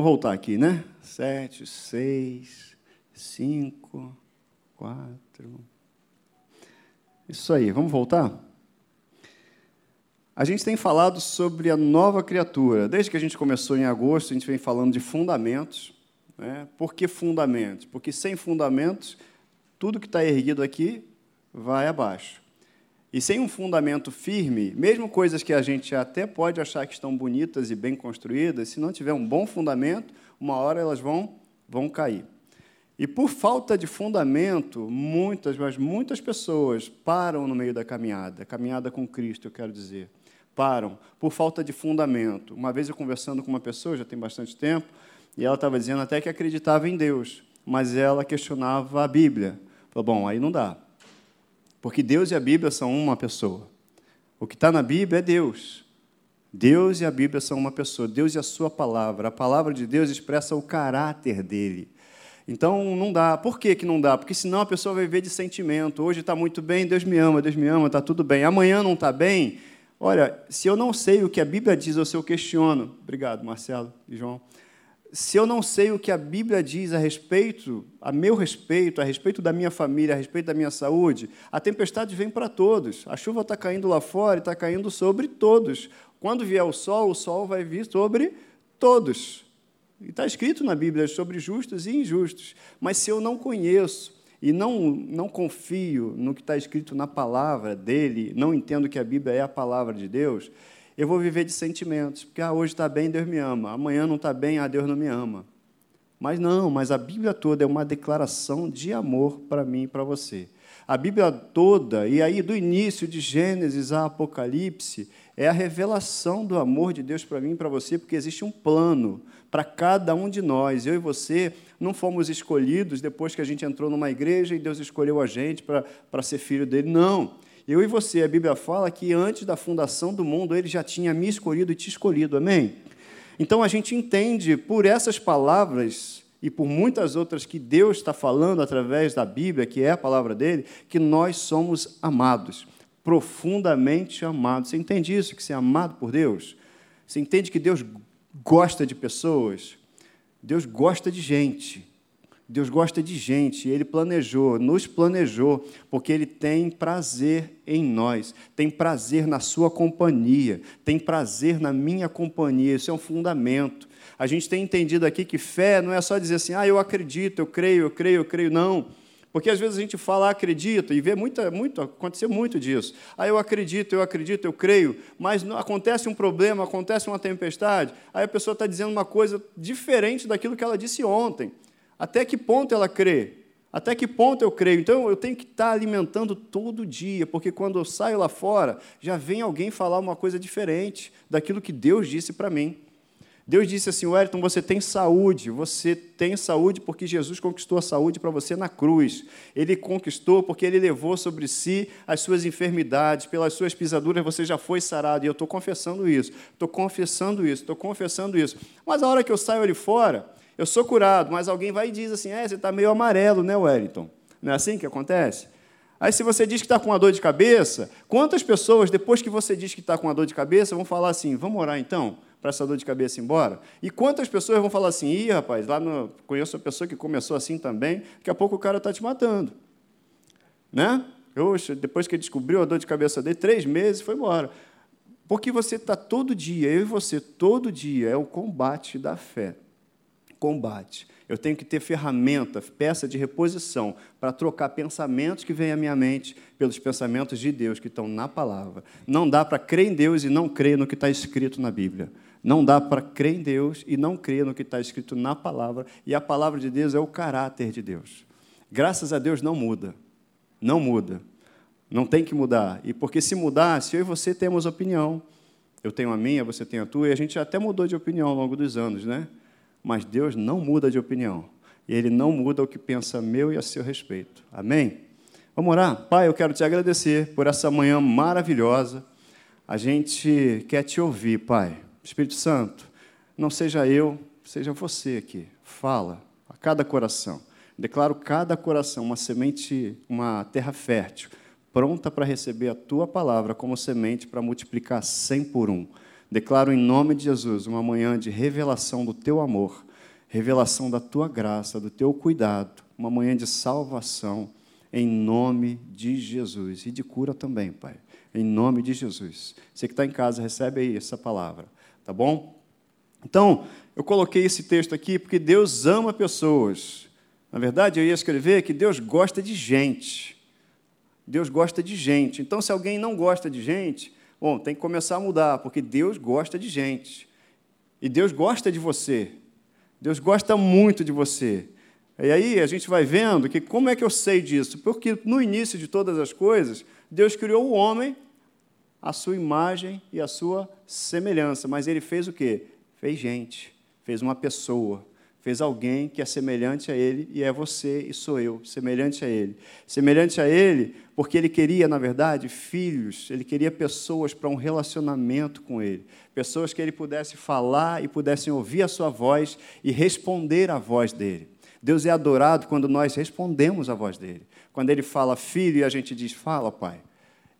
Vamos voltar aqui, né? Sete, seis, cinco, quatro. Isso aí, vamos voltar? A gente tem falado sobre a nova criatura. Desde que a gente começou em agosto, a gente vem falando de fundamentos. Né? Por que fundamentos? Porque sem fundamentos, tudo que está erguido aqui vai abaixo. E sem um fundamento firme, mesmo coisas que a gente até pode achar que estão bonitas e bem construídas, se não tiver um bom fundamento, uma hora elas vão, vão cair. E por falta de fundamento, muitas, mas muitas pessoas param no meio da caminhada, caminhada com Cristo, eu quero dizer. Param por falta de fundamento. Uma vez eu conversando com uma pessoa, já tem bastante tempo, e ela estava dizendo até que acreditava em Deus, mas ela questionava a Bíblia. Falou, bom, aí não dá. Porque Deus e a Bíblia são uma pessoa. O que está na Bíblia é Deus. Deus e a Bíblia são uma pessoa. Deus e a sua palavra. A palavra de Deus expressa o caráter dele. Então não dá. Por que, que não dá? Porque senão a pessoa vai viver de sentimento. Hoje está muito bem, Deus me ama, Deus me ama, está tudo bem. Amanhã não está bem. Olha, se eu não sei o que a Bíblia diz, ou se eu questiono. Obrigado, Marcelo e João se eu não sei o que a Bíblia diz a respeito, a meu respeito, a respeito da minha família, a respeito da minha saúde, a tempestade vem para todos. A chuva está caindo lá fora e está caindo sobre todos. Quando vier o sol, o sol vai vir sobre todos. E está escrito na Bíblia sobre justos e injustos. Mas se eu não conheço e não, não confio no que está escrito na palavra dele, não entendo que a Bíblia é a palavra de Deus, eu vou viver de sentimentos, porque ah, hoje está bem, Deus me ama, amanhã não está bem, ah, Deus não me ama. Mas não, mas a Bíblia toda é uma declaração de amor para mim e para você. A Bíblia toda, e aí do início de Gênesis a Apocalipse, é a revelação do amor de Deus para mim e para você, porque existe um plano para cada um de nós. Eu e você não fomos escolhidos depois que a gente entrou numa igreja e Deus escolheu a gente para ser filho dele. Não. Eu e você, a Bíblia fala que antes da fundação do mundo ele já tinha me escolhido e te escolhido, amém? Então a gente entende por essas palavras e por muitas outras que Deus está falando através da Bíblia, que é a palavra dele, que nós somos amados, profundamente amados. Você entende isso, que você é amado por Deus? Você entende que Deus gosta de pessoas? Deus gosta de gente. Deus gosta de gente, Ele planejou, nos planejou, porque Ele tem prazer em nós, tem prazer na Sua companhia, tem prazer na minha companhia, isso é um fundamento. A gente tem entendido aqui que fé não é só dizer assim, ah, eu acredito, eu creio, eu creio, eu creio, não. Porque às vezes a gente fala, acredita, e vê muita, muito, aconteceu muito disso. Ah, eu acredito, eu acredito, eu creio, mas não, acontece um problema, acontece uma tempestade, aí a pessoa está dizendo uma coisa diferente daquilo que ela disse ontem. Até que ponto ela crê? Até que ponto eu creio? Então eu tenho que estar alimentando todo dia, porque quando eu saio lá fora, já vem alguém falar uma coisa diferente daquilo que Deus disse para mim. Deus disse assim: Wellington, você tem saúde, você tem saúde porque Jesus conquistou a saúde para você na cruz. Ele conquistou porque ele levou sobre si as suas enfermidades, pelas suas pisaduras você já foi sarado. E eu estou confessando isso, estou confessando isso, estou confessando isso. Mas a hora que eu saio ali fora, eu sou curado, mas alguém vai e diz assim: é, você está meio amarelo, né, Wellington? Não é assim que acontece? Aí, se você diz que está com uma dor de cabeça, quantas pessoas, depois que você diz que está com uma dor de cabeça, vão falar assim: vamos orar então, para essa dor de cabeça ir embora? E quantas pessoas vão falar assim: ih, rapaz, lá no, conheço uma pessoa que começou assim também, daqui a pouco o cara está te matando. Né? Oxe, depois que ele descobriu a dor de cabeça dele, três meses, foi embora. Porque você está todo dia, eu e você, todo dia, é o combate da fé combate. Eu tenho que ter ferramenta, peça de reposição, para trocar pensamentos que vêm à minha mente pelos pensamentos de Deus que estão na palavra. Não dá para crer em Deus e não crer no que está escrito na Bíblia. Não dá para crer em Deus e não crer no que está escrito na palavra. E a palavra de Deus é o caráter de Deus. Graças a Deus não muda. Não muda. Não tem que mudar. E porque se mudar, se eu e você temos opinião, eu tenho a minha, você tem a tua, e a gente até mudou de opinião ao longo dos anos, né? Mas Deus não muda de opinião. Ele não muda o que pensa meu e a seu respeito. Amém? Vamos orar? Pai, eu quero te agradecer por essa manhã maravilhosa. A gente quer te ouvir, Pai. Espírito Santo, não seja eu, seja você aqui. Fala a cada coração. Declaro cada coração uma semente, uma terra fértil, pronta para receber a tua palavra como semente para multiplicar cem por um. Declaro em nome de Jesus uma manhã de revelação do teu amor, revelação da tua graça, do teu cuidado, uma manhã de salvação, em nome de Jesus. E de cura também, Pai, em nome de Jesus. Você que está em casa, recebe aí essa palavra, tá bom? Então, eu coloquei esse texto aqui porque Deus ama pessoas. Na verdade, eu ia escrever que Deus gosta de gente. Deus gosta de gente. Então, se alguém não gosta de gente, bom, tem que começar a mudar, porque Deus gosta de gente. E Deus gosta de você. Deus gosta muito de você. E aí a gente vai vendo que como é que eu sei disso? Porque no início de todas as coisas, Deus criou o homem à sua imagem e à sua semelhança. Mas ele fez o quê? Fez gente, fez uma pessoa, fez alguém que é semelhante a ele e é você e sou eu, semelhante a ele. Semelhante a ele, porque ele queria, na verdade, filhos, ele queria pessoas para um relacionamento com ele, pessoas que ele pudesse falar e pudessem ouvir a sua voz e responder à voz dele. Deus é adorado quando nós respondemos à voz dele. Quando ele fala filho e a gente diz, fala, pai.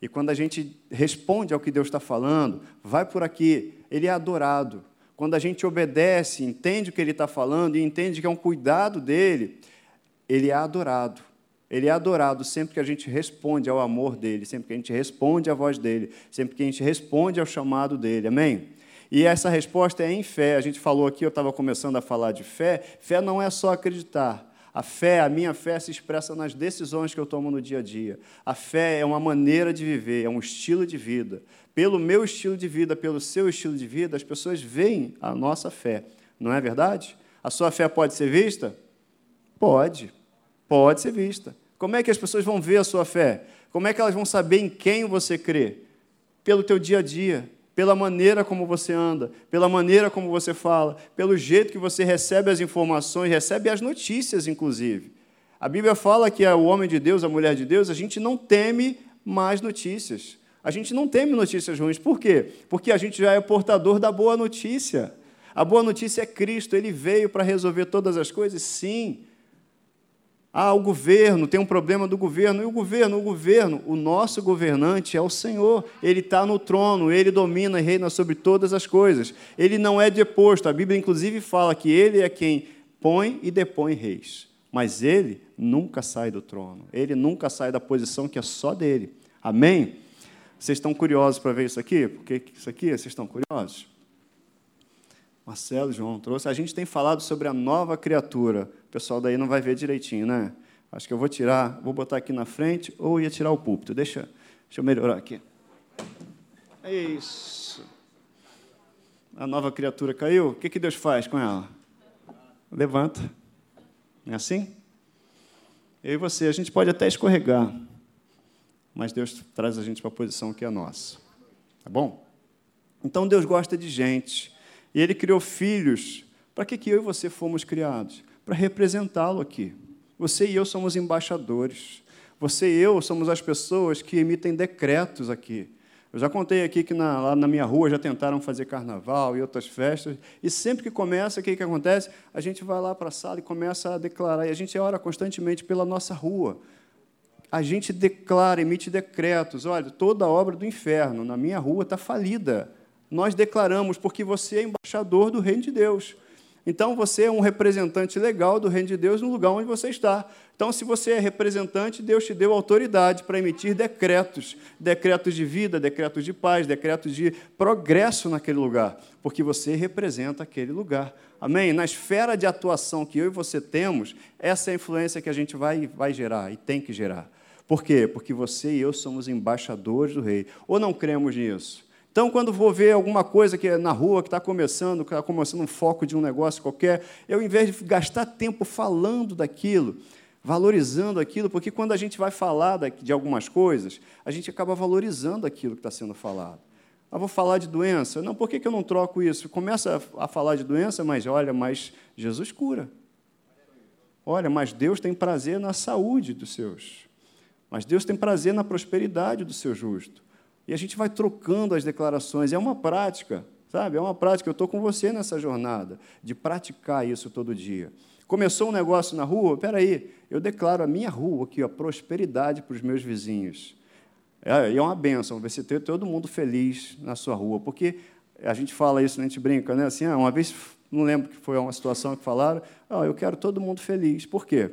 E quando a gente responde ao que Deus está falando, vai por aqui, ele é adorado. Quando a gente obedece, entende o que ele está falando e entende que é um cuidado dele, ele é adorado. Ele é adorado sempre que a gente responde ao amor dele, sempre que a gente responde à voz dele, sempre que a gente responde ao chamado dele. Amém? E essa resposta é em fé. A gente falou aqui, eu estava começando a falar de fé. Fé não é só acreditar. A fé, a minha fé se expressa nas decisões que eu tomo no dia a dia. A fé é uma maneira de viver, é um estilo de vida pelo meu estilo de vida, pelo seu estilo de vida, as pessoas veem a nossa fé. Não é verdade? A sua fé pode ser vista? Pode. Pode ser vista. Como é que as pessoas vão ver a sua fé? Como é que elas vão saber em quem você crê? Pelo teu dia a dia, pela maneira como você anda, pela maneira como você fala, pelo jeito que você recebe as informações, recebe as notícias, inclusive. A Bíblia fala que o homem de Deus, a mulher de Deus, a gente não teme mais notícias. A gente não teme notícias ruins. Por quê? Porque a gente já é portador da boa notícia. A boa notícia é Cristo, ele veio para resolver todas as coisas? Sim. Ah, o governo, tem um problema do governo. E o governo? O governo, o nosso governante é o Senhor. Ele está no trono, ele domina e reina sobre todas as coisas. Ele não é deposto. A Bíblia, inclusive, fala que ele é quem põe e depõe reis. Mas ele nunca sai do trono. Ele nunca sai da posição que é só dele. Amém? Vocês estão curiosos para ver isso aqui? Porque isso aqui, vocês estão curiosos? Marcelo, João trouxe. A gente tem falado sobre a nova criatura. O pessoal daí não vai ver direitinho, né? Acho que eu vou tirar, vou botar aqui na frente ou ia tirar o púlpito. Deixa, deixa eu melhorar aqui. É isso. A nova criatura caiu. O que, que Deus faz com ela? Levanta. É assim? Eu e você, a gente pode até escorregar mas Deus traz a gente para a posição que é nossa. Tá bom? Então Deus gosta de gente. E Ele criou filhos. Para que, que eu e você fomos criados? Para representá-lo aqui. Você e eu somos embaixadores. Você e eu somos as pessoas que emitem decretos aqui. Eu já contei aqui que na, lá na minha rua já tentaram fazer carnaval e outras festas, e sempre que começa, o que, que acontece? A gente vai lá para a sala e começa a declarar, e a gente ora constantemente pela nossa rua, a gente declara, emite decretos. Olha, toda obra do inferno na minha rua está falida. Nós declaramos, porque você é embaixador do reino de Deus. Então, você é um representante legal do reino de Deus no lugar onde você está. Então, se você é representante, Deus te deu autoridade para emitir decretos decretos de vida, decretos de paz, decretos de progresso naquele lugar, porque você representa aquele lugar. Amém? Na esfera de atuação que eu e você temos, essa é a influência que a gente vai, vai gerar e tem que gerar. Por quê? Porque você e eu somos embaixadores do rei. Ou não cremos nisso? Então, quando vou ver alguma coisa que é na rua que está começando, que está começando um foco de um negócio qualquer, eu, em vez de gastar tempo falando daquilo, valorizando aquilo, porque quando a gente vai falar de algumas coisas, a gente acaba valorizando aquilo que está sendo falado. Ah, vou falar de doença. Não, por que eu não troco isso? Começa a falar de doença, mas olha, mas Jesus cura. Olha, mas Deus tem prazer na saúde dos seus. Mas Deus tem prazer na prosperidade do seu justo. E a gente vai trocando as declarações. É uma prática, sabe? É uma prática. Eu estou com você nessa jornada de praticar isso todo dia. Começou um negócio na rua? Espera aí, eu declaro a minha rua aqui, a prosperidade para os meus vizinhos. É, é uma benção você ter todo mundo feliz na sua rua, porque a gente fala isso, a gente brinca, né? Assim, ah, uma vez não lembro que foi uma situação que falaram, oh, eu quero todo mundo feliz. Por quê?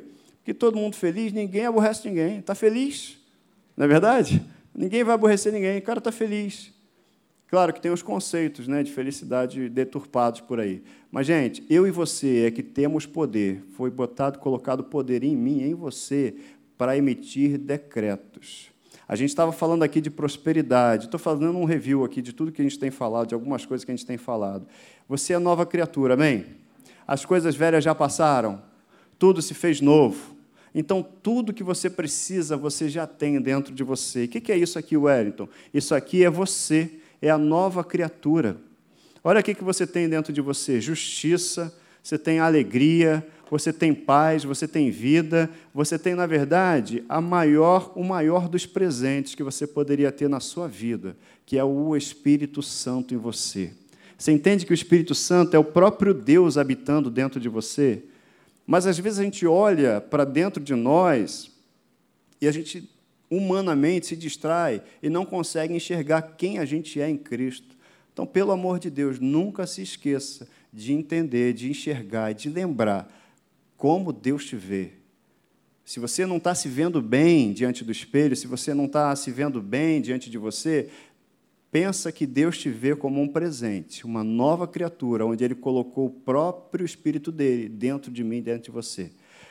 Porque todo mundo feliz, ninguém aborrece ninguém. Está feliz? Não é verdade? Ninguém vai aborrecer ninguém, o cara está feliz. Claro que tem os conceitos né, de felicidade deturpados por aí. Mas, gente, eu e você é que temos poder. Foi botado, colocado poder em mim, em você, para emitir decretos. A gente estava falando aqui de prosperidade. Estou fazendo um review aqui de tudo que a gente tem falado, de algumas coisas que a gente tem falado. Você é nova criatura, amém? As coisas velhas já passaram, tudo se fez novo. Então, tudo que você precisa, você já tem dentro de você. O que é isso aqui, Wellington? Isso aqui é você é a nova criatura. Olha o que você tem dentro de você: justiça, você tem alegria, você tem paz, você tem vida, você tem, na verdade, a maior, o maior dos presentes que você poderia ter na sua vida, que é o Espírito Santo em você. Você entende que o Espírito Santo é o próprio Deus habitando dentro de você? Mas às vezes a gente olha para dentro de nós e a gente humanamente se distrai e não consegue enxergar quem a gente é em Cristo. Então, pelo amor de Deus, nunca se esqueça de entender, de enxergar, de lembrar como Deus te vê. Se você não está se vendo bem diante do espelho, se você não está se vendo bem diante de você, pensa que Deus te vê como um presente, uma nova criatura, onde Ele colocou o próprio Espírito dele dentro de mim, dentro de você.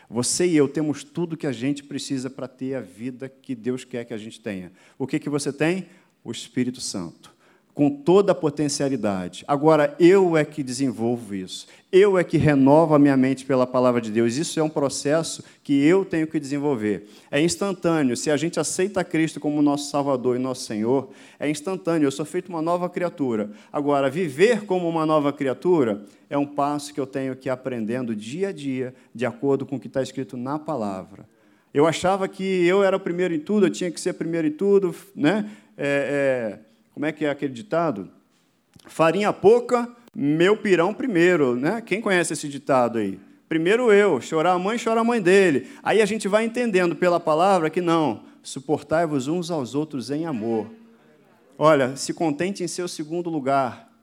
Você e eu temos tudo que a gente precisa para ter a vida que Deus quer que a gente tenha. O que, que você tem? O Espírito Santo com toda a potencialidade. Agora, eu é que desenvolvo isso. Eu é que renovo a minha mente pela palavra de Deus. Isso é um processo que eu tenho que desenvolver. É instantâneo. Se a gente aceita Cristo como nosso Salvador e nosso Senhor, é instantâneo. Eu sou feito uma nova criatura. Agora, viver como uma nova criatura é um passo que eu tenho que ir aprendendo dia a dia, de acordo com o que está escrito na palavra. Eu achava que eu era o primeiro em tudo, eu tinha que ser primeiro em tudo, né? É, é como é que é aquele ditado? Farinha pouca, meu pirão primeiro, né? Quem conhece esse ditado aí? Primeiro eu, chorar a mãe, chora a mãe dele. Aí a gente vai entendendo pela palavra que não, suportai-vos uns aos outros em amor. Olha, se contente em seu segundo lugar.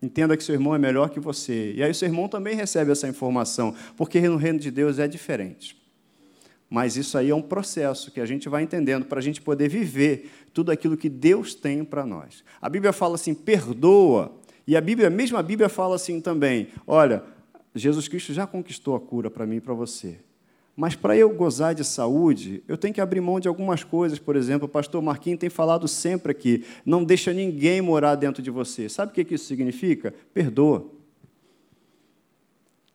Entenda que seu irmão é melhor que você. E aí seu irmão também recebe essa informação, porque no reino de Deus é diferente. Mas isso aí é um processo que a gente vai entendendo para a gente poder viver tudo aquilo que Deus tem para nós. A Bíblia fala assim: perdoa. E a Bíblia, mesmo a Bíblia fala assim também: olha, Jesus Cristo já conquistou a cura para mim e para você. Mas para eu gozar de saúde, eu tenho que abrir mão de algumas coisas. Por exemplo, o pastor Marquinhos tem falado sempre aqui: não deixa ninguém morar dentro de você. Sabe o que isso significa? Perdoa.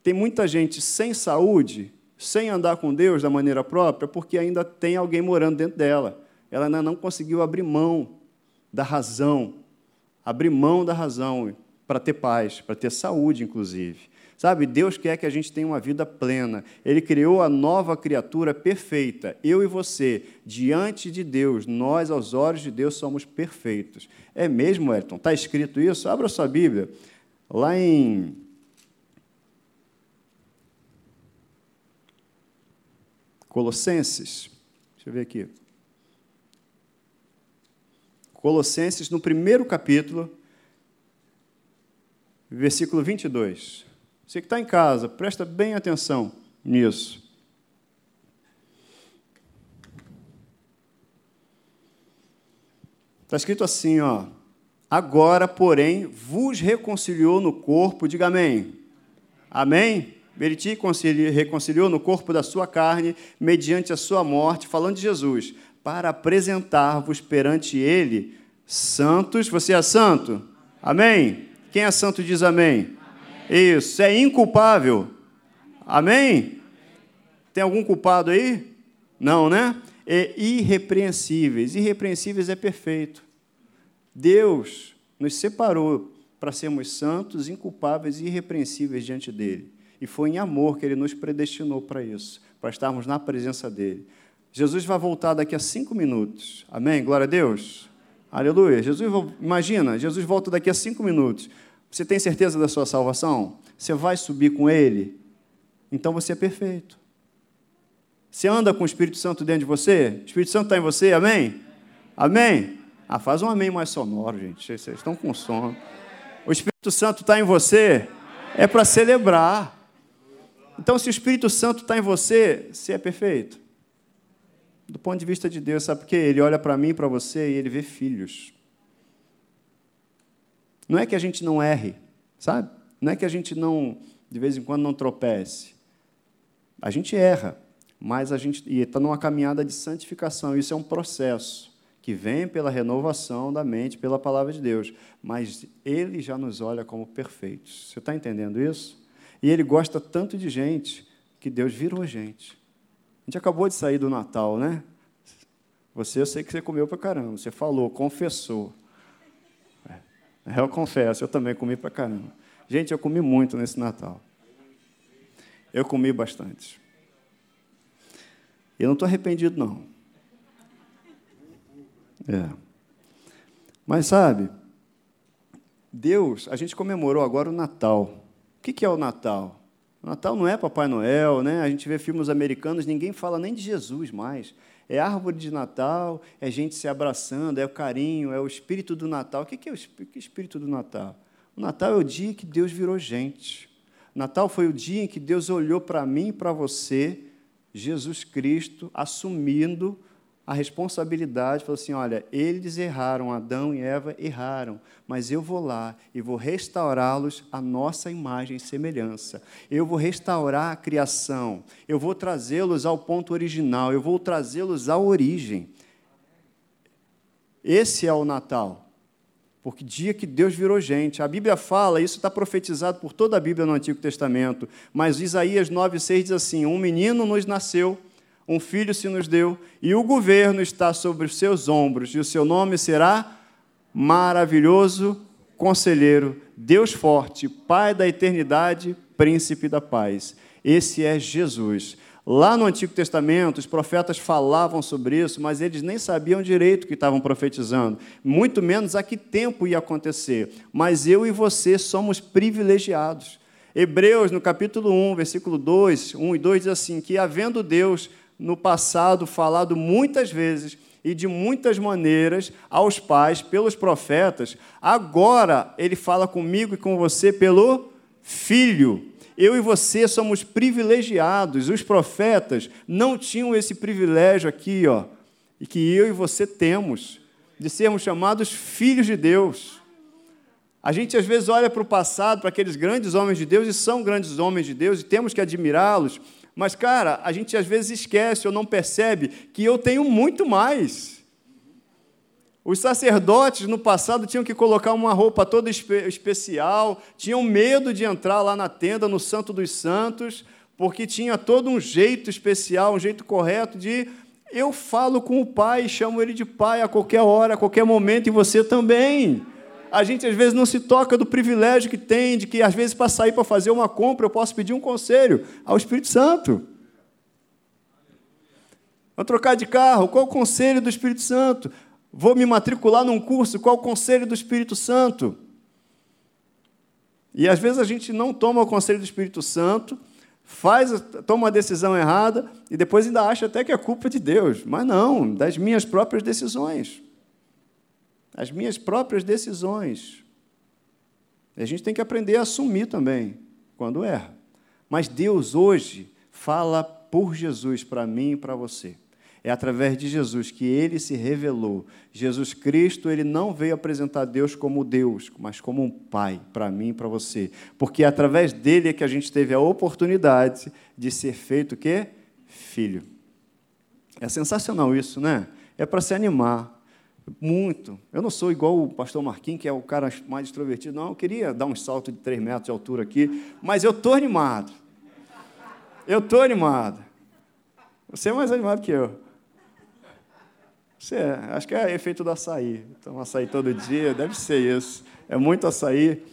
Tem muita gente sem saúde sem andar com Deus da maneira própria, porque ainda tem alguém morando dentro dela. Ela ainda não conseguiu abrir mão da razão, abrir mão da razão para ter paz, para ter saúde, inclusive. Sabe, Deus quer que a gente tenha uma vida plena. Ele criou a nova criatura perfeita. Eu e você, diante de Deus, nós, aos olhos de Deus, somos perfeitos. É mesmo, Elton? Está escrito isso? Abra sua Bíblia. Lá em Colossenses, deixa eu ver aqui. Colossenses, no primeiro capítulo, versículo 22. Você que está em casa, presta bem atenção nisso. Está escrito assim, ó. Agora, porém, vos reconciliou no corpo, diga amém. Amém? Ele te reconciliou no corpo da sua carne, mediante a sua morte, falando de Jesus, para apresentar-vos perante Ele santos. Você é santo? Amém? Quem é santo diz amém. amém. Isso, é inculpável. Amém? Tem algum culpado aí? Não, né? É irrepreensíveis. Irrepreensíveis é perfeito. Deus nos separou para sermos santos, inculpáveis e irrepreensíveis diante dele. E foi em amor que ele nos predestinou para isso, para estarmos na presença dele. Jesus vai voltar daqui a cinco minutos. Amém? Glória a Deus. Aleluia. Jesus, imagina, Jesus volta daqui a cinco minutos. Você tem certeza da sua salvação? Você vai subir com Ele? Então você é perfeito. Você anda com o Espírito Santo dentro de você? O Espírito Santo está em você? Amém? Amém? Ah, faz um amém mais sonoro, gente. Vocês estão com sono. O Espírito Santo está em você? É para celebrar. Então, se o Espírito Santo está em você, você é perfeito. Do ponto de vista de Deus, sabe por quê? Ele olha para mim, para você, e ele vê filhos. Não é que a gente não erre, sabe? Não é que a gente não, de vez em quando, não tropece. A gente erra, mas a gente está numa caminhada de santificação. Isso é um processo que vem pela renovação da mente, pela palavra de Deus. Mas Ele já nos olha como perfeitos. Você está entendendo isso? E Ele gosta tanto de gente que Deus virou gente. Gente acabou de sair do Natal, né? Você, eu sei que você comeu para caramba. Você falou, confessou. É, eu confesso, eu também comi para caramba. Gente, eu comi muito nesse Natal. Eu comi bastante. Eu não estou arrependido, não. É. Mas sabe, Deus, a gente comemorou agora o Natal. O que é o Natal? Natal não é Papai Noel, né? A gente vê filmes americanos, ninguém fala nem de Jesus mais. É árvore de Natal, é gente se abraçando, é o carinho, é o espírito do Natal. O que é o espírito do Natal? O Natal é o dia que Deus virou gente. Natal foi o dia em que Deus olhou para mim e para você Jesus Cristo assumindo a responsabilidade, falou assim: olha, eles erraram, Adão e Eva erraram, mas eu vou lá e vou restaurá-los à nossa imagem e semelhança. Eu vou restaurar a criação, eu vou trazê-los ao ponto original, eu vou trazê-los à origem. Esse é o Natal. Porque dia que Deus virou gente. A Bíblia fala, isso está profetizado por toda a Bíblia no Antigo Testamento. Mas Isaías 9,6 diz assim: Um menino nos nasceu, um filho se nos deu, e o governo está sobre os seus ombros, e o seu nome será Maravilhoso Conselheiro, Deus Forte, Pai da Eternidade, Príncipe da Paz. Esse é Jesus. Lá no Antigo Testamento, os profetas falavam sobre isso, mas eles nem sabiam direito o que estavam profetizando, muito menos a que tempo ia acontecer. Mas eu e você somos privilegiados. Hebreus, no capítulo 1, versículo 2, 1 e 2, diz assim: que havendo Deus no passado falado muitas vezes e de muitas maneiras aos pais pelos profetas, agora ele fala comigo e com você pelo Filho eu e você somos privilegiados. Os profetas não tinham esse privilégio aqui, ó, e que eu e você temos, de sermos chamados filhos de Deus. A gente às vezes olha para o passado, para aqueles grandes homens de Deus, e são grandes homens de Deus, e temos que admirá-los, mas, cara, a gente às vezes esquece ou não percebe que eu tenho muito mais. Os sacerdotes no passado tinham que colocar uma roupa toda espe especial, tinham medo de entrar lá na tenda, no Santo dos Santos, porque tinha todo um jeito especial, um jeito correto de. Eu falo com o pai, chamo ele de pai a qualquer hora, a qualquer momento, e você também. A gente às vezes não se toca do privilégio que tem, de que às vezes para sair para fazer uma compra eu posso pedir um conselho ao Espírito Santo. Vou trocar de carro, qual o conselho do Espírito Santo? Vou me matricular num curso, qual o conselho do Espírito Santo? E às vezes a gente não toma o conselho do Espírito Santo, faz, toma uma decisão errada e depois ainda acha até que é culpa de Deus. Mas não, das minhas próprias decisões. As minhas próprias decisões. A gente tem que aprender a assumir também quando erra. Mas Deus hoje fala por Jesus para mim e para você. É através de Jesus que ele se revelou. Jesus Cristo, ele não veio apresentar Deus como Deus, mas como um pai para mim e para você. Porque é através dele é que a gente teve a oportunidade de ser feito o quê? Filho. É sensacional isso, né? É para se animar. Muito. Eu não sou igual o pastor Marquinhos, que é o cara mais extrovertido. Não, eu queria dar um salto de 3 metros de altura aqui, mas eu estou animado. Eu estou animado. Você é mais animado que eu. Você é, acho que é efeito do açaí. Então, açaí todo dia, deve ser isso. É muito açaí.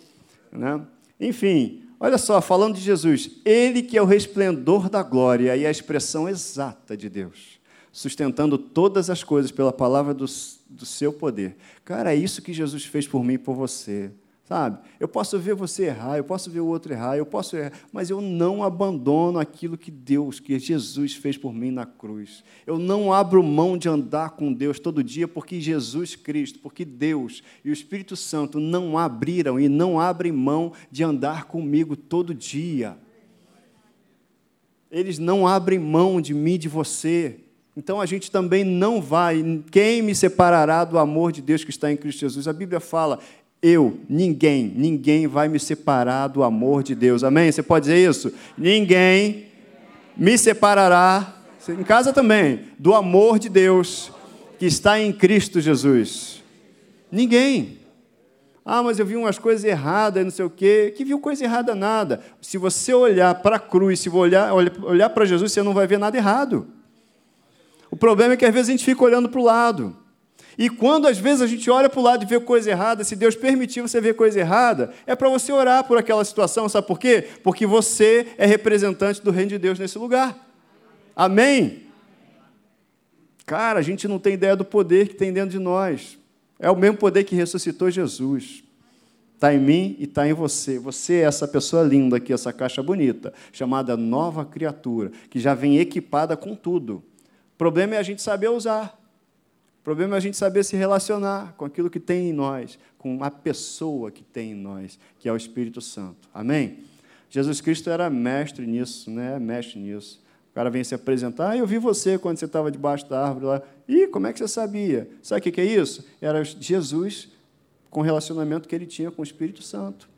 Né? Enfim, olha só, falando de Jesus, ele que é o resplendor da glória e a expressão exata de Deus, sustentando todas as coisas pela palavra do, do seu poder. Cara, é isso que Jesus fez por mim e por você. Sabe? Eu posso ver você errar, eu posso ver o outro errar, eu posso errar, mas eu não abandono aquilo que Deus, que Jesus fez por mim na cruz. Eu não abro mão de andar com Deus todo dia, porque Jesus Cristo, porque Deus e o Espírito Santo não abriram e não abrem mão de andar comigo todo dia. Eles não abrem mão de mim, de você. Então a gente também não vai. Quem me separará do amor de Deus que está em Cristo Jesus? A Bíblia fala: eu, ninguém, ninguém vai me separar do amor de Deus. Amém? Você pode dizer isso? Ninguém me separará, em casa também, do amor de Deus que está em Cristo Jesus. Ninguém. Ah, mas eu vi umas coisas erradas, não sei o quê. Que viu coisa errada nada. Se você olhar para a cruz, se olhar, olhar para Jesus, você não vai ver nada errado. O problema é que às vezes a gente fica olhando para o lado. E quando às vezes a gente olha para o lado e vê coisa errada, se Deus permitir você ver coisa errada, é para você orar por aquela situação, sabe por quê? Porque você é representante do reino de Deus nesse lugar. Amém? Cara, a gente não tem ideia do poder que tem dentro de nós. É o mesmo poder que ressuscitou Jesus. Está em mim e está em você. Você é essa pessoa linda aqui, essa caixa bonita, chamada nova criatura, que já vem equipada com tudo. O problema é a gente saber usar problema é a gente saber se relacionar com aquilo que tem em nós, com a pessoa que tem em nós, que é o Espírito Santo. Amém? Jesus Cristo era mestre nisso, né? Mestre nisso. O cara vem se apresentar, ah, eu vi você quando você estava debaixo da árvore lá. Ih, como é que você sabia? Sabe o que é isso? Era Jesus com o relacionamento que ele tinha com o Espírito Santo,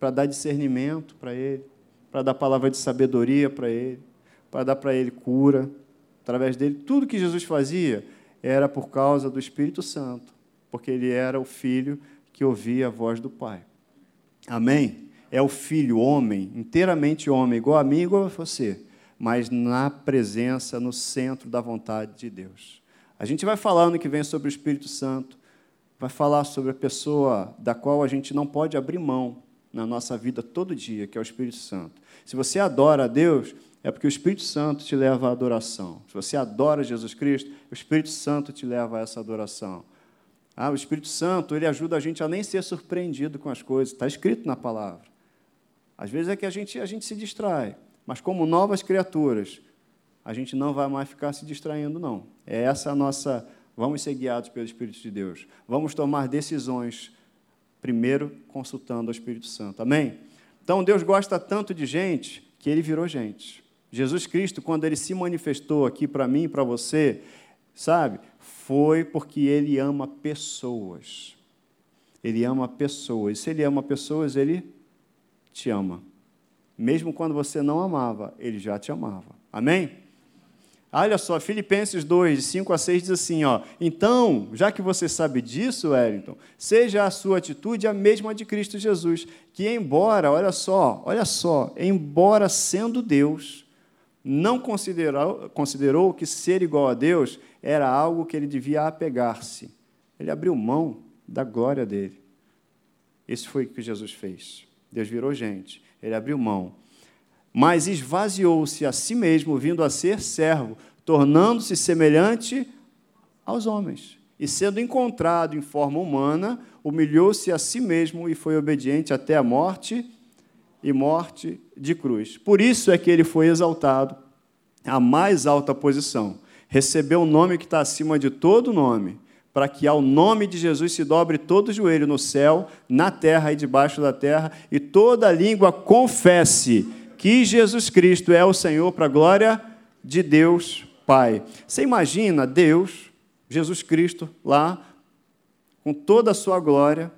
para dar discernimento para ele, para dar palavra de sabedoria para ele, para dar para ele cura. Através dele, tudo que Jesus fazia era por causa do Espírito Santo, porque ele era o filho que ouvia a voz do Pai. Amém? É o filho, homem, inteiramente homem, igual a mim, igual a você, mas na presença, no centro da vontade de Deus. A gente vai falar ano que vem sobre o Espírito Santo, vai falar sobre a pessoa da qual a gente não pode abrir mão na nossa vida todo dia, que é o Espírito Santo. Se você adora a Deus, é porque o Espírito Santo te leva à adoração. Se você adora Jesus Cristo, o Espírito Santo te leva a essa adoração. Ah, o Espírito Santo, ele ajuda a gente a nem ser surpreendido com as coisas. Está escrito na palavra. Às vezes é que a gente, a gente se distrai, mas como novas criaturas, a gente não vai mais ficar se distraindo, não. É essa a nossa. Vamos ser guiados pelo Espírito de Deus. Vamos tomar decisões, primeiro consultando o Espírito Santo. Amém? Então, Deus gosta tanto de gente que ele virou gente. Jesus Cristo, quando ele se manifestou aqui para mim e para você, sabe, foi porque ele ama pessoas. Ele ama pessoas. E se ele ama pessoas, ele te ama. Mesmo quando você não amava, ele já te amava. Amém? Olha só, Filipenses 2, de 5 a 6 diz assim: ó, Então, já que você sabe disso, Wellington, seja a sua atitude a mesma de Cristo Jesus, que, embora, olha só, olha só, embora sendo Deus, não considerou, considerou que ser igual a Deus era algo que ele devia apegar-se. Ele abriu mão da glória dele. Isso foi o que Jesus fez. Deus virou gente, ele abriu mão. Mas esvaziou-se a si mesmo, vindo a ser servo, tornando-se semelhante aos homens. E sendo encontrado em forma humana, humilhou-se a si mesmo e foi obediente até a morte e morte de cruz. Por isso é que ele foi exaltado à mais alta posição. Recebeu o um nome que está acima de todo nome, para que ao nome de Jesus se dobre todo joelho no céu, na terra e debaixo da terra, e toda língua confesse que Jesus Cristo é o Senhor, para a glória de Deus Pai. Você imagina Deus, Jesus Cristo, lá, com toda a sua glória,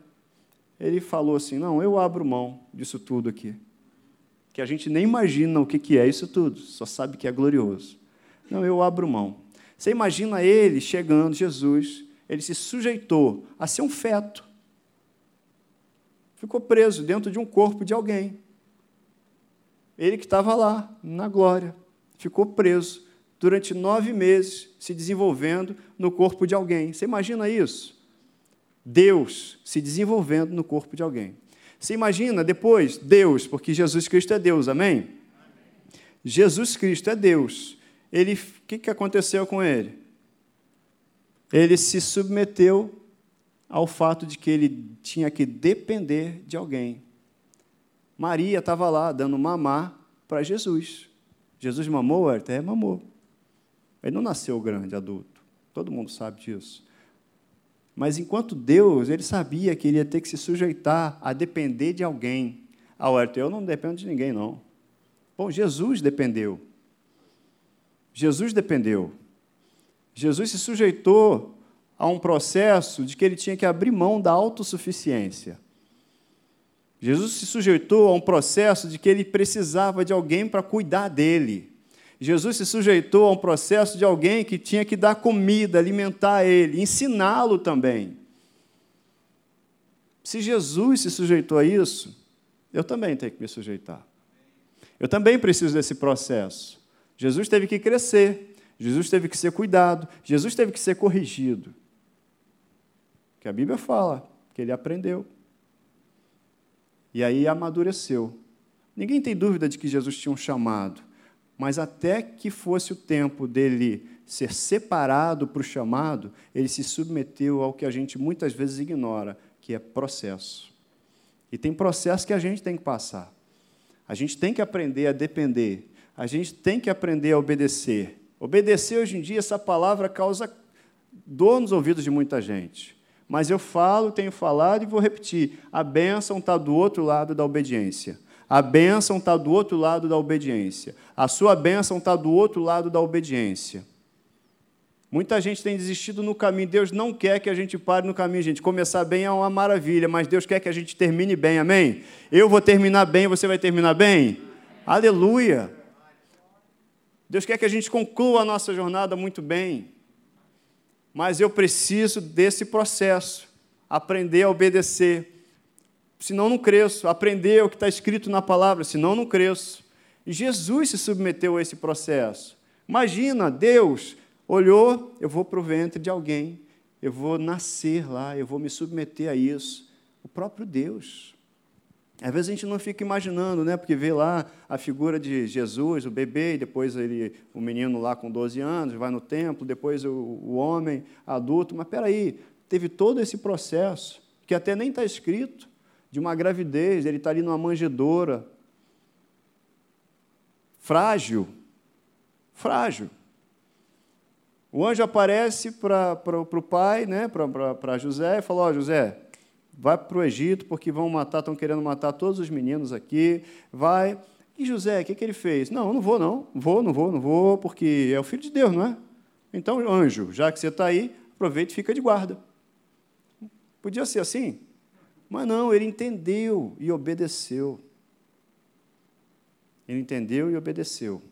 ele falou assim: Não, eu abro mão disso tudo aqui. Que a gente nem imagina o que é isso tudo, só sabe que é glorioso. Não, eu abro mão. Você imagina ele chegando, Jesus, ele se sujeitou a ser um feto. Ficou preso dentro de um corpo de alguém. Ele que estava lá, na glória, ficou preso durante nove meses, se desenvolvendo no corpo de alguém. Você imagina isso? Deus se desenvolvendo no corpo de alguém. Você imagina depois Deus, porque Jesus Cristo é Deus, amém? Jesus Cristo é Deus. Ele, o que, que aconteceu com ele? Ele se submeteu ao fato de que ele tinha que depender de alguém. Maria estava lá dando mamar para Jesus. Jesus mamou, até mamou. Ele não nasceu grande, adulto. Todo mundo sabe disso. Mas enquanto Deus, ele sabia que ele ia ter que se sujeitar a depender de alguém. Ah, Huerto, eu não dependo de ninguém, não. Bom, Jesus dependeu. Jesus dependeu. Jesus se sujeitou a um processo de que ele tinha que abrir mão da autossuficiência. Jesus se sujeitou a um processo de que ele precisava de alguém para cuidar dele. Jesus se sujeitou a um processo de alguém que tinha que dar comida, alimentar ele, ensiná-lo também. Se Jesus se sujeitou a isso, eu também tenho que me sujeitar. Eu também preciso desse processo. Jesus teve que crescer, Jesus teve que ser cuidado, Jesus teve que ser corrigido. Que a Bíblia fala que ele aprendeu. E aí amadureceu. Ninguém tem dúvida de que Jesus tinha um chamado, mas até que fosse o tempo dele ser separado para o chamado, ele se submeteu ao que a gente muitas vezes ignora, que é processo. E tem processo que a gente tem que passar. A gente tem que aprender a depender. A gente tem que aprender a obedecer. Obedecer hoje em dia, essa palavra causa dor nos ouvidos de muita gente. Mas eu falo, tenho falado e vou repetir: a bênção está do outro lado da obediência. A bênção está do outro lado da obediência. A sua bênção está do outro lado da obediência. Muita gente tem desistido no caminho. Deus não quer que a gente pare no caminho, gente. Começar bem é uma maravilha, mas Deus quer que a gente termine bem, amém? Eu vou terminar bem, você vai terminar bem? Aleluia! Deus quer que a gente conclua a nossa jornada muito bem mas eu preciso desse processo, aprender a obedecer. Senão não cresço, aprender o que está escrito na palavra, senão não cresço. E Jesus se submeteu a esse processo. Imagina, Deus olhou, eu vou para o ventre de alguém, eu vou nascer lá, eu vou me submeter a isso. O próprio Deus. Às vezes a gente não fica imaginando, né? porque vê lá a figura de Jesus, o bebê, e depois ele, o menino lá com 12 anos, vai no templo, depois o, o homem adulto. Mas peraí, teve todo esse processo, que até nem está escrito, de uma gravidez, ele está ali numa manjedoura, frágil, frágil. O anjo aparece para o pai, né, para José, e fala: Ó, oh, José, vai para o Egito, porque vão matar, estão querendo matar todos os meninos aqui, vai. E José, o que, que ele fez? Não, não vou, não. Vou, não vou, não vou, porque é o filho de Deus, não é? Então, anjo, já que você está aí, aproveita e fica de guarda. Podia ser assim? Mas não, ele entendeu e obedeceu. Ele entendeu e obedeceu.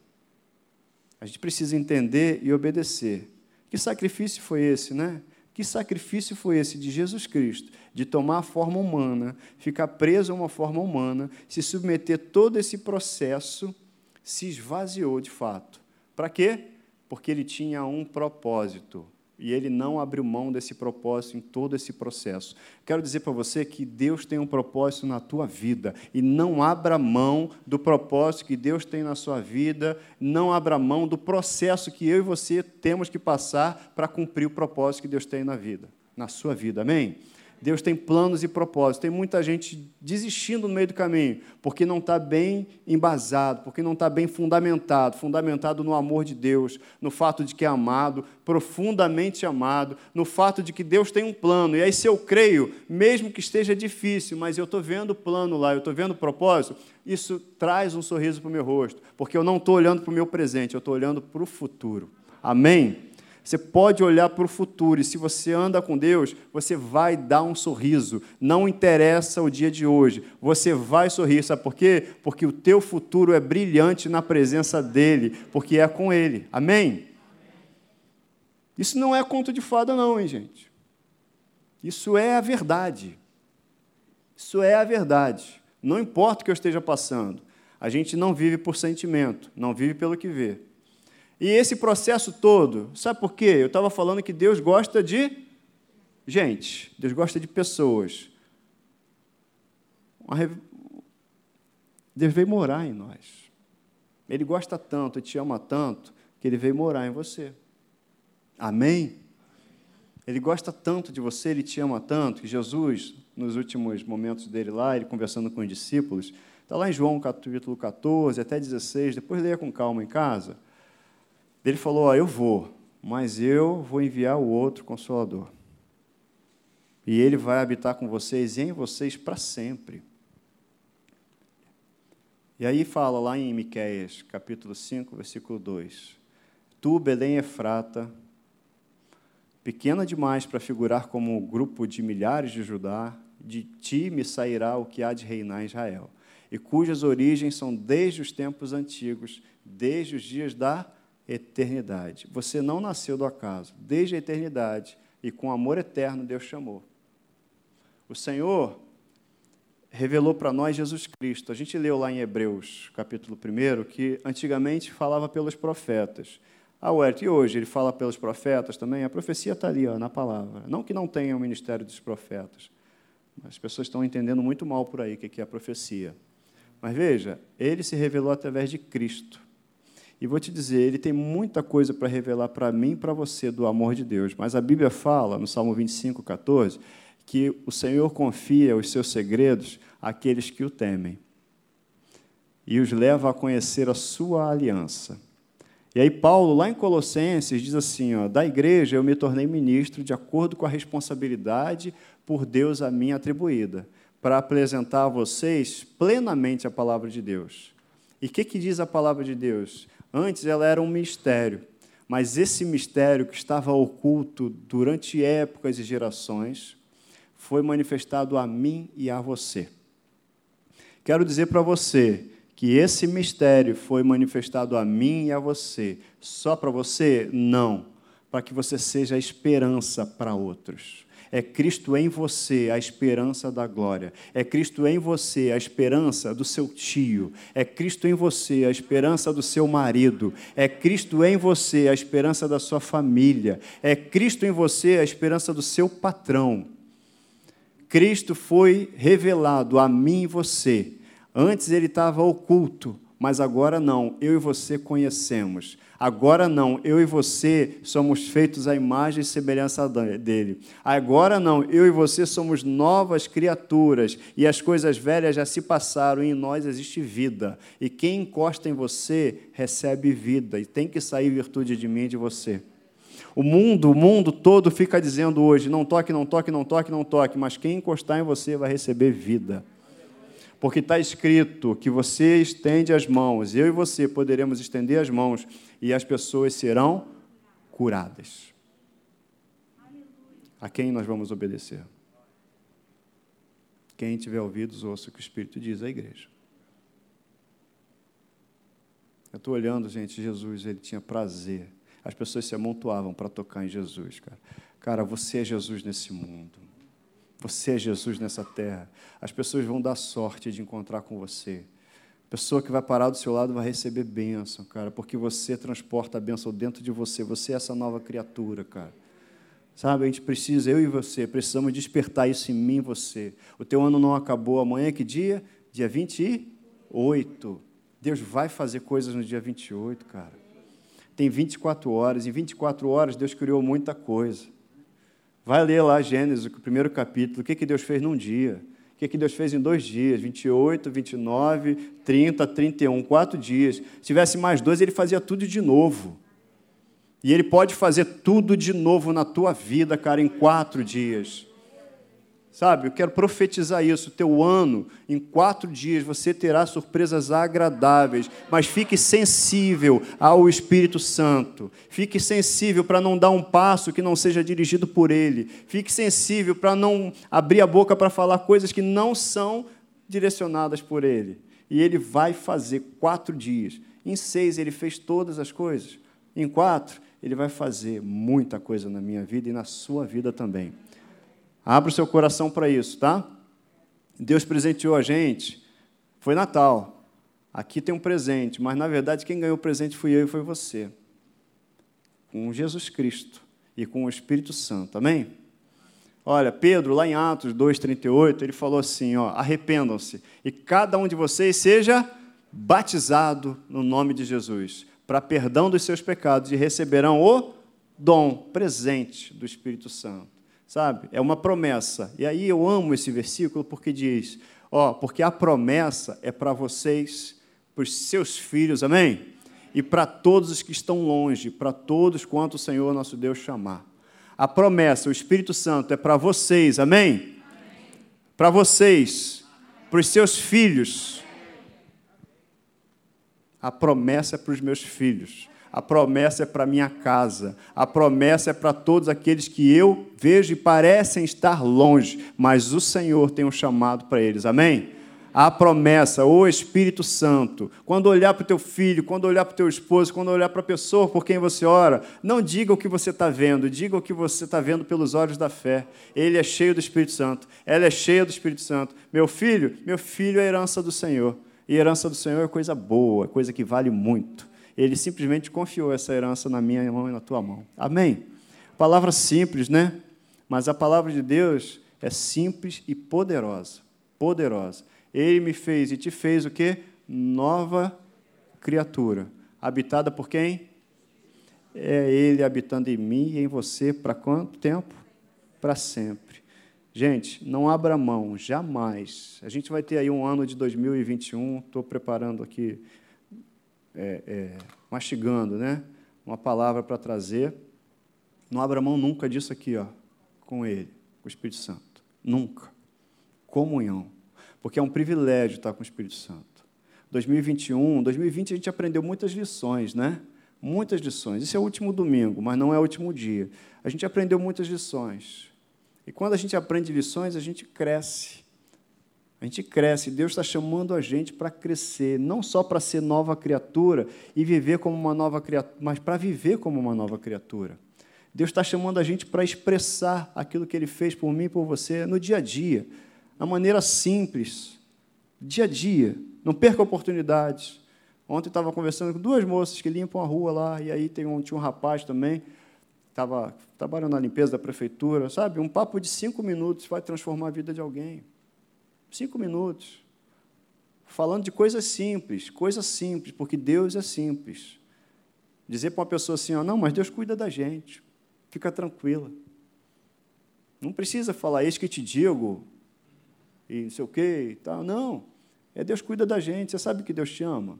A gente precisa entender e obedecer. Que sacrifício foi esse, né? Que sacrifício foi esse de Jesus Cristo, de tomar a forma humana, ficar preso a uma forma humana, se submeter todo esse processo, se esvaziou de fato. Para quê? Porque ele tinha um propósito. E ele não abriu mão desse propósito em todo esse processo. Quero dizer para você que Deus tem um propósito na tua vida. E não abra mão do propósito que Deus tem na sua vida. Não abra mão do processo que eu e você temos que passar para cumprir o propósito que Deus tem na vida, na sua vida. Amém? Deus tem planos e propósitos. Tem muita gente desistindo no meio do caminho, porque não está bem embasado, porque não está bem fundamentado fundamentado no amor de Deus, no fato de que é amado, profundamente amado, no fato de que Deus tem um plano. E aí, se eu creio, mesmo que esteja difícil, mas eu estou vendo o plano lá, eu estou vendo o propósito, isso traz um sorriso para o meu rosto, porque eu não estou olhando para o meu presente, eu estou olhando para o futuro. Amém? Você pode olhar para o futuro e se você anda com Deus, você vai dar um sorriso. Não interessa o dia de hoje, você vai sorrir. Sabe por quê? Porque o teu futuro é brilhante na presença dEle, porque é com Ele. Amém? Isso não é conto de fada, não, hein, gente? Isso é a verdade. Isso é a verdade. Não importa o que eu esteja passando. A gente não vive por sentimento, não vive pelo que vê. E esse processo todo, sabe por quê? Eu estava falando que Deus gosta de gente, Deus gosta de pessoas. Deus veio morar em nós. Ele gosta tanto, te ama tanto, que ele veio morar em você. Amém? Ele gosta tanto de você, ele te ama tanto, que Jesus, nos últimos momentos dele lá, ele conversando com os discípulos, está lá em João capítulo 14 até 16, depois leia com calma em casa. Ele falou: ó, Eu vou, mas eu vou enviar o outro consolador. E ele vai habitar com vocês e em vocês para sempre. E aí fala lá em Miqueias, capítulo 5, versículo 2: Tu, Belém Efrata, pequena demais para figurar como um grupo de milhares de Judá, de ti me sairá o que há de reinar em Israel, e cujas origens são desde os tempos antigos, desde os dias da eternidade. Você não nasceu do acaso, desde a eternidade, e com amor eterno Deus chamou. O Senhor revelou para nós Jesus Cristo. A gente leu lá em Hebreus, capítulo 1, que antigamente falava pelos profetas. Ah, Ué, e hoje ele fala pelos profetas também? A profecia está ali, ó, na palavra. Não que não tenha o ministério dos profetas. As pessoas estão entendendo muito mal por aí o que é a profecia. Mas veja, ele se revelou através de Cristo. E vou te dizer, ele tem muita coisa para revelar para mim e para você do amor de Deus. Mas a Bíblia fala, no Salmo 25, 14, que o Senhor confia os seus segredos àqueles que o temem e os leva a conhecer a sua aliança. E aí Paulo, lá em Colossenses, diz assim, ó, da igreja eu me tornei ministro de acordo com a responsabilidade por Deus a mim atribuída, para apresentar a vocês plenamente a palavra de Deus. E o que, que diz a palavra de Deus? Antes ela era um mistério, mas esse mistério que estava oculto durante épocas e gerações foi manifestado a mim e a você. Quero dizer para você que esse mistério foi manifestado a mim e a você. Só para você? Não. Para que você seja esperança para outros. É Cristo em você a esperança da glória. É Cristo em você a esperança do seu tio. É Cristo em você a esperança do seu marido. É Cristo em você a esperança da sua família. É Cristo em você a esperança do seu patrão. Cristo foi revelado a mim e você Antes ele estava oculto, mas agora não, eu e você conhecemos. Agora não, eu e você somos feitos à imagem e semelhança dele. Agora não, eu e você somos novas criaturas e as coisas velhas já se passaram e em nós existe vida. E quem encosta em você recebe vida e tem que sair virtude de mim e de você. O mundo, o mundo todo fica dizendo hoje: não toque, não toque, não toque, não toque, mas quem encostar em você vai receber vida porque está escrito que você estende as mãos, eu e você poderemos estender as mãos e as pessoas serão curadas. A quem nós vamos obedecer? Quem tiver ouvidos, ouça o que o Espírito diz à igreja. Eu estou olhando, gente, Jesus, ele tinha prazer. As pessoas se amontoavam para tocar em Jesus, cara. Cara, você é Jesus nesse mundo. Você é Jesus nessa terra. As pessoas vão dar sorte de encontrar com você. A pessoa que vai parar do seu lado vai receber bênção, cara, porque você transporta a bênção dentro de você. Você é essa nova criatura, cara. Sabe, a gente precisa, eu e você, precisamos despertar isso em mim e você. O teu ano não acabou. Amanhã é que dia? Dia 28. Deus vai fazer coisas no dia 28, cara. Tem 24 horas. Em 24 horas, Deus criou muita coisa. Vai ler lá Gênesis, o primeiro capítulo, o que, que Deus fez num dia. O que, que Deus fez em dois dias? 28, 29, 30, 31, quatro dias. Se tivesse mais dois, ele fazia tudo de novo. E ele pode fazer tudo de novo na tua vida, cara, em quatro dias. Sabe, eu quero profetizar isso. Teu ano, em quatro dias, você terá surpresas agradáveis, mas fique sensível ao Espírito Santo. Fique sensível para não dar um passo que não seja dirigido por Ele. Fique sensível para não abrir a boca para falar coisas que não são direcionadas por Ele. E Ele vai fazer quatro dias. Em seis, Ele fez todas as coisas. Em quatro, Ele vai fazer muita coisa na minha vida e na sua vida também. Abra o seu coração para isso, tá? Deus presenteou a gente, foi Natal. Aqui tem um presente, mas na verdade quem ganhou o presente fui eu e foi você. Com Jesus Cristo e com o Espírito Santo, amém? Olha, Pedro, lá em Atos 2,38, ele falou assim: ó, arrependam-se e cada um de vocês seja batizado no nome de Jesus, para perdão dos seus pecados, e receberão o dom, presente do Espírito Santo. Sabe? É uma promessa. E aí eu amo esse versículo porque diz: ó, porque a promessa é para vocês, para os seus filhos, amém? E para todos os que estão longe, para todos quanto o Senhor nosso Deus chamar. A promessa, o Espírito Santo é para vocês, amém? amém. Para vocês, para os seus filhos. A promessa é para os meus filhos. A promessa é para minha casa. A promessa é para todos aqueles que eu vejo e parecem estar longe, mas o Senhor tem um chamado para eles. Amém? A promessa, o Espírito Santo. Quando olhar para o teu filho, quando olhar para o teu esposo, quando olhar para a pessoa por quem você ora, não diga o que você está vendo, diga o que você está vendo pelos olhos da fé. Ele é cheio do Espírito Santo, ela é cheia do Espírito Santo. Meu filho, meu filho é herança do Senhor. E herança do Senhor é coisa boa, coisa que vale muito. Ele simplesmente confiou essa herança na minha mão e na tua mão. Amém? Palavra simples, né? Mas a palavra de Deus é simples e poderosa. Poderosa. Ele me fez e te fez o quê? Nova criatura. Habitada por quem? É Ele habitando em mim e em você para quanto tempo? Para sempre. Gente, não abra mão, jamais. A gente vai ter aí um ano de 2021, estou preparando aqui é, é, mastigando, né? Uma palavra para trazer. Não abra mão nunca disso aqui, ó, com Ele, com o Espírito Santo. Nunca. Comunhão. Porque é um privilégio estar com o Espírito Santo. 2021, 2020 a gente aprendeu muitas lições, né? Muitas lições. Esse é o último domingo, mas não é o último dia. A gente aprendeu muitas lições. E quando a gente aprende lições, a gente cresce. A gente cresce, Deus está chamando a gente para crescer, não só para ser nova criatura e viver como uma nova criatura, mas para viver como uma nova criatura. Deus está chamando a gente para expressar aquilo que Ele fez por mim e por você no dia a dia, a maneira simples, dia a dia. Não perca oportunidades. Ontem estava conversando com duas moças que limpam a rua lá, e aí tem um, tinha um rapaz também, estava trabalhando na limpeza da prefeitura, sabe? Um papo de cinco minutos vai transformar a vida de alguém. Cinco minutos. Falando de coisas simples, coisas simples, porque Deus é simples. Dizer para uma pessoa assim, ó, não, mas Deus cuida da gente. Fica tranquila. Não precisa falar, eis que te digo, e não sei o quê e tal. Não. É Deus cuida da gente. Você sabe que Deus te ama?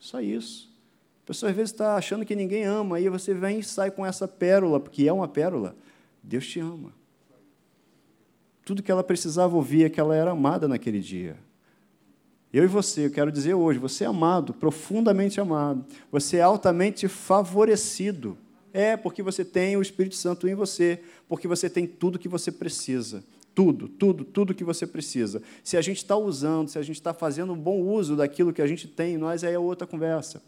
Só isso. A pessoa às vezes está achando que ninguém ama, aí você vem e sai com essa pérola, porque é uma pérola. Deus te ama. Tudo que ela precisava ouvir é que ela era amada naquele dia. Eu e você, eu quero dizer hoje, você é amado, profundamente amado. Você é altamente favorecido. É porque você tem o Espírito Santo em você, porque você tem tudo que você precisa. Tudo, tudo, tudo que você precisa. Se a gente está usando, se a gente está fazendo um bom uso daquilo que a gente tem, nós aí é outra conversa.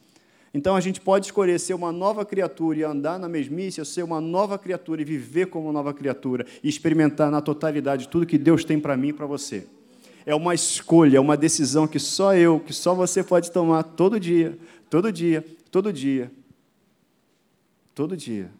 Então a gente pode escolher ser uma nova criatura e andar na mesmice, ou ser uma nova criatura e viver como uma nova criatura e experimentar na totalidade tudo que Deus tem para mim e para você. É uma escolha, é uma decisão que só eu, que só você pode tomar todo dia, todo dia, todo dia. Todo dia.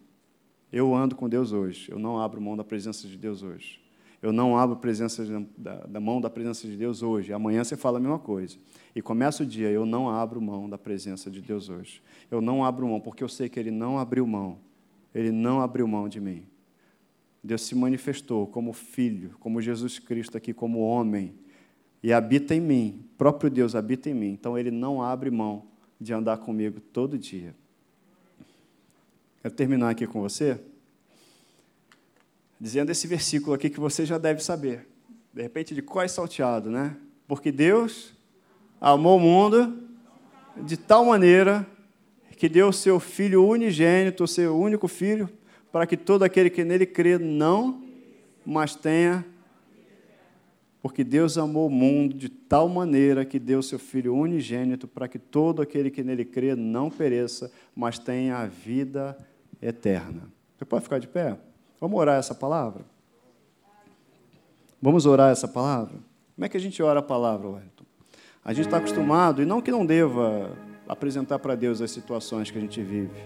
Eu ando com Deus hoje. Eu não abro mão da presença de Deus hoje. Eu não abro presença da, da mão da presença de Deus hoje. Amanhã você fala a mesma coisa. E começa o dia, eu não abro mão da presença de Deus hoje. Eu não abro mão, porque eu sei que Ele não abriu mão. Ele não abriu mão de mim. Deus se manifestou como filho, como Jesus Cristo aqui, como homem, e habita em mim. O próprio Deus habita em mim. Então Ele não abre mão de andar comigo todo dia. Quero terminar aqui com você dizendo esse versículo aqui que você já deve saber. De repente, de qual é salteado, né? Porque Deus amou o mundo de tal maneira que deu o seu Filho unigênito, o seu único Filho, para que todo aquele que nele crê não, mas tenha. Porque Deus amou o mundo de tal maneira que deu o seu Filho unigênito, para que todo aquele que nele crê não pereça, mas tenha a vida eterna. Você pode ficar de pé? Vamos orar essa palavra? Vamos orar essa palavra? Como é que a gente ora a palavra, Wellington? A gente está acostumado, e não que não deva apresentar para Deus as situações que a gente vive.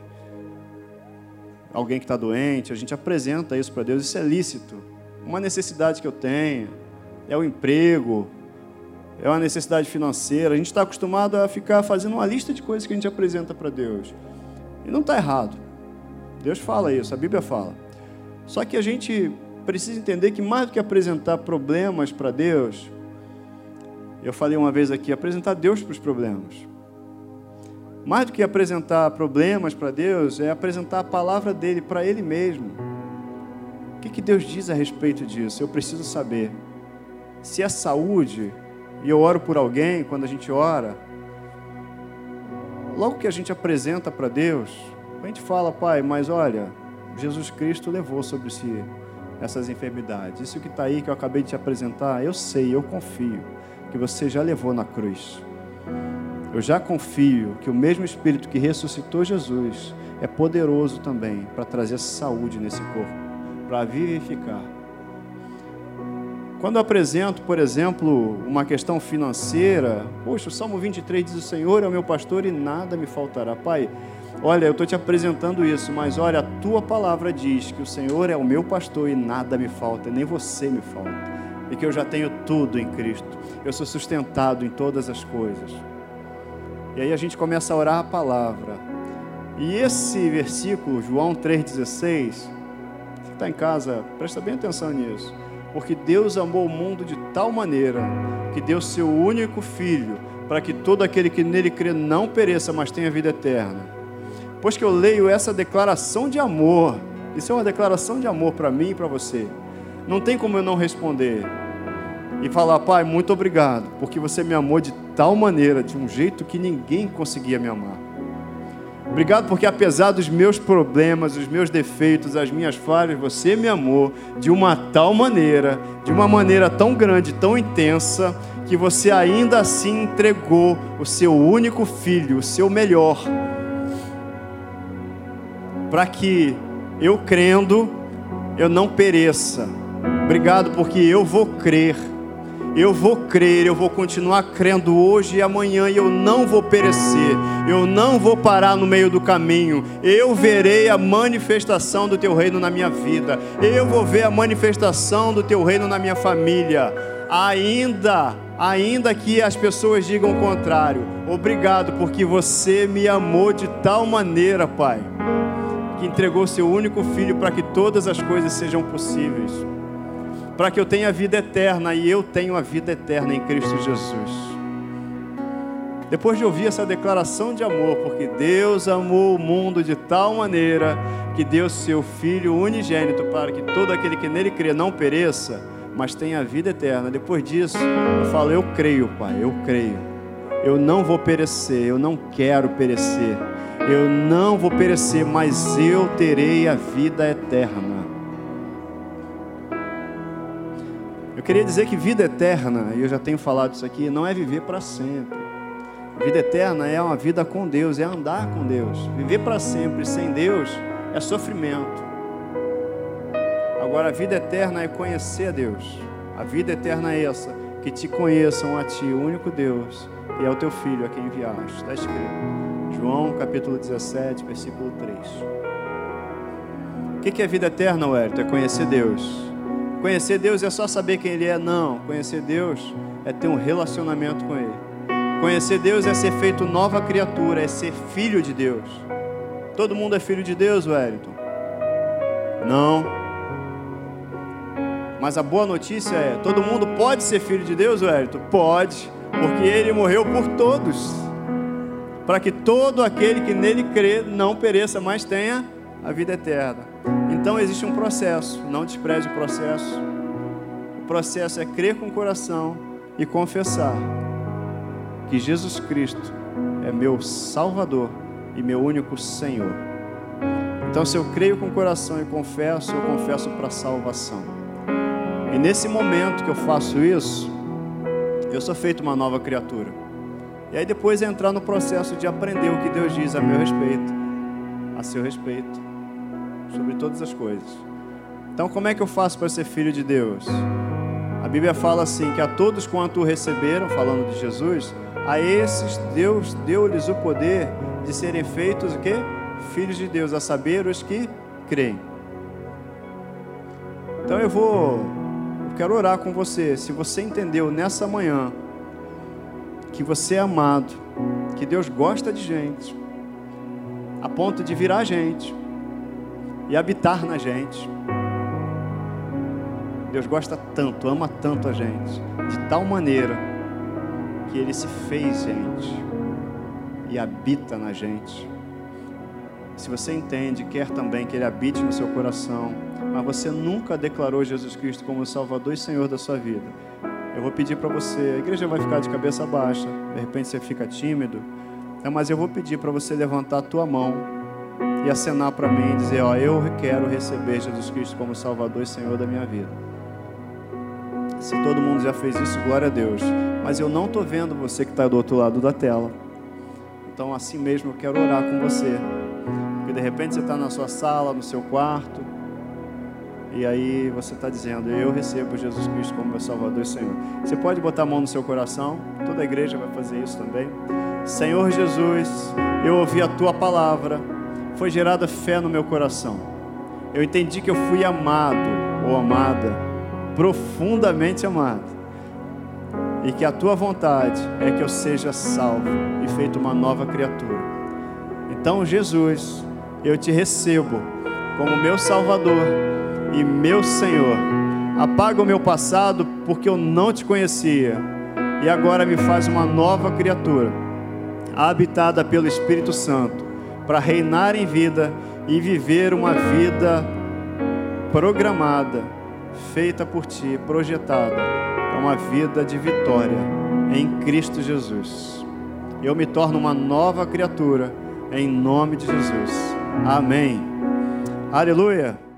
Alguém que está doente, a gente apresenta isso para Deus, isso é lícito. Uma necessidade que eu tenho, é o emprego, é uma necessidade financeira. A gente está acostumado a ficar fazendo uma lista de coisas que a gente apresenta para Deus. E não está errado. Deus fala isso, a Bíblia fala. Só que a gente precisa entender que mais do que apresentar problemas para Deus, eu falei uma vez aqui, apresentar Deus para os problemas. Mais do que apresentar problemas para Deus, é apresentar a palavra dele para Ele mesmo. O que, que Deus diz a respeito disso? Eu preciso saber. Se é saúde, e eu oro por alguém, quando a gente ora, logo que a gente apresenta para Deus, a gente fala, Pai, mas olha, Jesus Cristo levou sobre si essas enfermidades. Isso que está aí, que eu acabei de te apresentar, eu sei, eu confio que você já levou na cruz. Eu já confio que o mesmo Espírito que ressuscitou Jesus é poderoso também para trazer saúde nesse corpo, para vivificar. Quando eu apresento, por exemplo, uma questão financeira, poxa, o Salmo 23 diz: O Senhor é o meu pastor e nada me faltará. Pai, olha, eu estou te apresentando isso, mas olha, a tua palavra diz que o Senhor é o meu pastor e nada me falta, nem você me falta, e que eu já tenho tudo em Cristo, eu sou sustentado em todas as coisas. E aí a gente começa a orar a palavra. E esse versículo, João 3,16, você que está em casa, presta bem atenção nisso. Porque Deus amou o mundo de tal maneira que deu seu único filho, para que todo aquele que nele crê não pereça, mas tenha vida eterna. Pois que eu leio essa declaração de amor, isso é uma declaração de amor para mim e para você. Não tem como eu não responder e falar, Pai, muito obrigado, porque você me amou de tal maneira, de um jeito que ninguém conseguia me amar. Obrigado porque apesar dos meus problemas, dos meus defeitos, as minhas falhas, você me amou de uma tal maneira, de uma maneira tão grande, tão intensa, que você ainda assim entregou o seu único filho, o seu melhor, para que eu crendo, eu não pereça. Obrigado porque eu vou crer. Eu vou crer, eu vou continuar crendo hoje e amanhã e eu não vou perecer, eu não vou parar no meio do caminho, eu verei a manifestação do teu reino na minha vida, eu vou ver a manifestação do teu reino na minha família, ainda, ainda que as pessoas digam o contrário, obrigado porque você me amou de tal maneira, Pai, que entregou seu único filho para que todas as coisas sejam possíveis para que eu tenha vida eterna e eu tenho a vida eterna em Cristo Jesus. Depois de ouvir essa declaração de amor, porque Deus amou o mundo de tal maneira que deu seu Filho unigênito para que todo aquele que nele crê não pereça, mas tenha a vida eterna. Depois disso, eu falo: Eu creio, Pai, eu creio. Eu não vou perecer, eu não quero perecer. Eu não vou perecer, mas eu terei a vida eterna. Eu queria dizer que vida eterna, e eu já tenho falado isso aqui, não é viver para sempre. Vida eterna é uma vida com Deus, é andar com Deus. Viver para sempre sem Deus é sofrimento. Agora, a vida eterna é conhecer a Deus. A vida eterna é essa: que te conheçam a Ti, o único Deus, e ao Teu Filho a quem enviaste. Está escrito. João capítulo 17, versículo 3. O que é vida eterna, Wellington? É conhecer Deus. Conhecer Deus é só saber quem Ele é? Não. Conhecer Deus é ter um relacionamento com Ele. Conhecer Deus é ser feito nova criatura, é ser filho de Deus. Todo mundo é filho de Deus, Wellington? Não. Mas a boa notícia é: todo mundo pode ser filho de Deus, Wellington? Pode, porque Ele morreu por todos, para que todo aquele que nele crê não pereça, mas tenha a vida eterna. Então existe um processo, não despreze o processo. O processo é crer com o coração e confessar que Jesus Cristo é meu Salvador e meu único Senhor. Então, se eu creio com o coração e confesso, eu confesso para salvação. E nesse momento que eu faço isso, eu sou feito uma nova criatura. E aí depois é entrar no processo de aprender o que Deus diz a meu respeito, a seu respeito sobre todas as coisas. Então, como é que eu faço para ser filho de Deus? A Bíblia fala assim: que a todos quanto o receberam, falando de Jesus, a esses Deus deu-lhes o poder de serem feitos o quê? Filhos de Deus, a saber, os que creem. Então eu vou, eu quero orar com você. Se você entendeu nessa manhã que você é amado, que Deus gosta de gente, a ponto de virar gente, e habitar na gente. Deus gosta tanto, ama tanto a gente, de tal maneira que Ele se fez gente e habita na gente. Se você entende, quer também que Ele habite no seu coração, mas você nunca declarou Jesus Cristo como Salvador e Senhor da sua vida, eu vou pedir para você, a igreja vai ficar de cabeça baixa, de repente você fica tímido, é, mas eu vou pedir para você levantar a tua mão e acenar para mim e dizer: Ó, eu quero receber Jesus Cristo como Salvador e Senhor da minha vida. Se todo mundo já fez isso, glória a Deus. Mas eu não estou vendo você que está do outro lado da tela. Então, assim mesmo, eu quero orar com você. Porque de repente você está na sua sala, no seu quarto, e aí você está dizendo: Eu recebo Jesus Cristo como meu Salvador e Senhor. Você pode botar a mão no seu coração, toda a igreja vai fazer isso também. Senhor Jesus, eu ouvi a tua palavra, foi gerada fé no meu coração. Eu entendi que eu fui amado ou amada, profundamente amado, e que a tua vontade é que eu seja salvo e feito uma nova criatura. Então, Jesus, eu te recebo como meu Salvador e meu Senhor. Apaga o meu passado porque eu não te conhecia e agora me faz uma nova criatura, habitada pelo Espírito Santo, para reinar em vida e viver uma vida programada, feita por ti, projetada para uma vida de vitória em Cristo Jesus. Eu me torno uma nova criatura em nome de Jesus. Amém. Aleluia.